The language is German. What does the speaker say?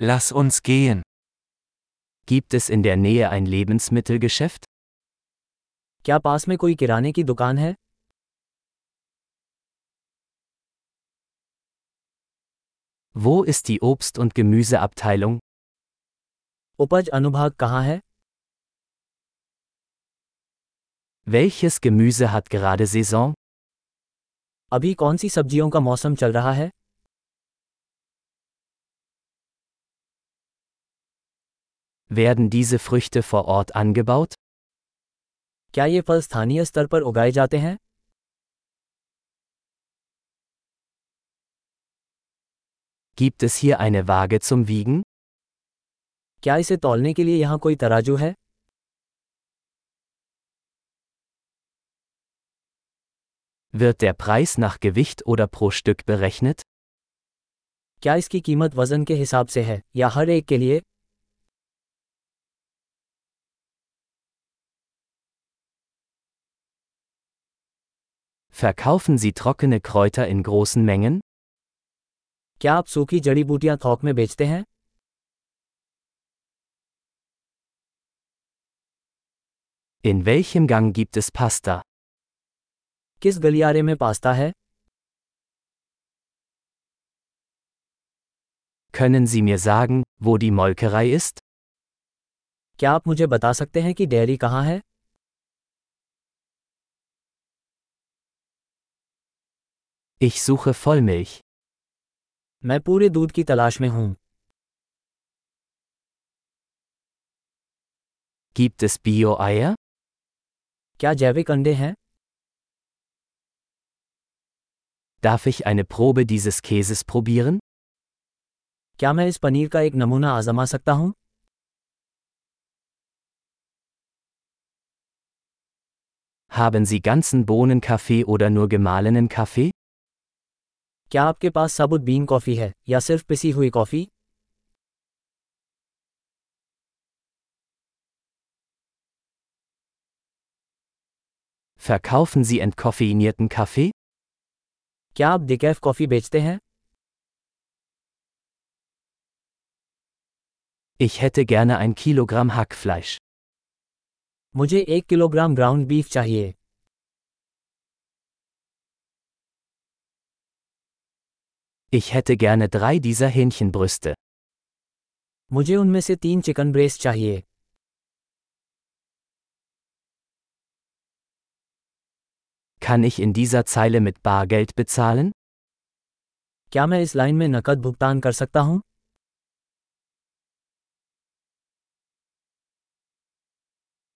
Lass uns gehen. Gibt es in der Nähe ein Lebensmittelgeschäft? क्या पास में कोई किराने की दुकान है Wo ist die Obst- und Gemüseabteilung? उपज अनुभाग कहाँ है Welches Gemüse hat gerade Saison? अभी कौन सी सब्जियों का मौसम चल रहा है Werden diese Früchte vor Ort angebaut? क्या ये फल स्थानीय स्तर पर उगाए जाते हैं Gibt es hier eine Waage zum Wiegen? क्या इसे तौलने के लिए यहाँ कोई तराजू है Wird der Preis nach Gewicht oder pro Stück berechnet? क्या इसकी कीमत वजन के हिसाब से है या हर एक के लिए Verkaufen Sie trockene Kräuter in großen Mengen? क्या आप सूखी जड़ी बूटियां थोक में बेचते हैं In welchem Gang gibt es Pasta? किस गलियारे में पास्ता है Können Sie mir sagen, wo die Molkerei ist? क्या आप मुझे बता सकते हैं कि डेयरी कहाँ है Ich suche Vollmilch. मैं पूरे दूध की तलाश में हूँ Gibt es Bio-Eier? क्या जैविक अंडे हैं Darf ich eine Probe dieses Käses probieren? क्या मैं इस पनीर का एक नमूना आजमा सकता हूँ Haben Sie ganzen Bohnenkaffee oder nur gemahlenen Kaffee? क्या आपके पास साबुत बीन कॉफ़ी है या सिर्फ़ पिसी हुई coffee Verkaufen Sie entkoffeinierten Kaffee? क्या आप डिकैफ कॉफ़ी बेचते हैं Ich hätte gerne ein Kilogramm Hackfleisch. मुझे एक किलोग्राम ग्राउंड बीफ चाहिए Ich hätte gerne drei dieser Hähnchenbrüste. मुझे उनमें से तीन चिकन ब्रेस्ट चाहिए Kann ich in dieser Zeile mit Bargeld bezahlen? क्या मैं इस लाइन में नकद भुगतान कर सकता हूँ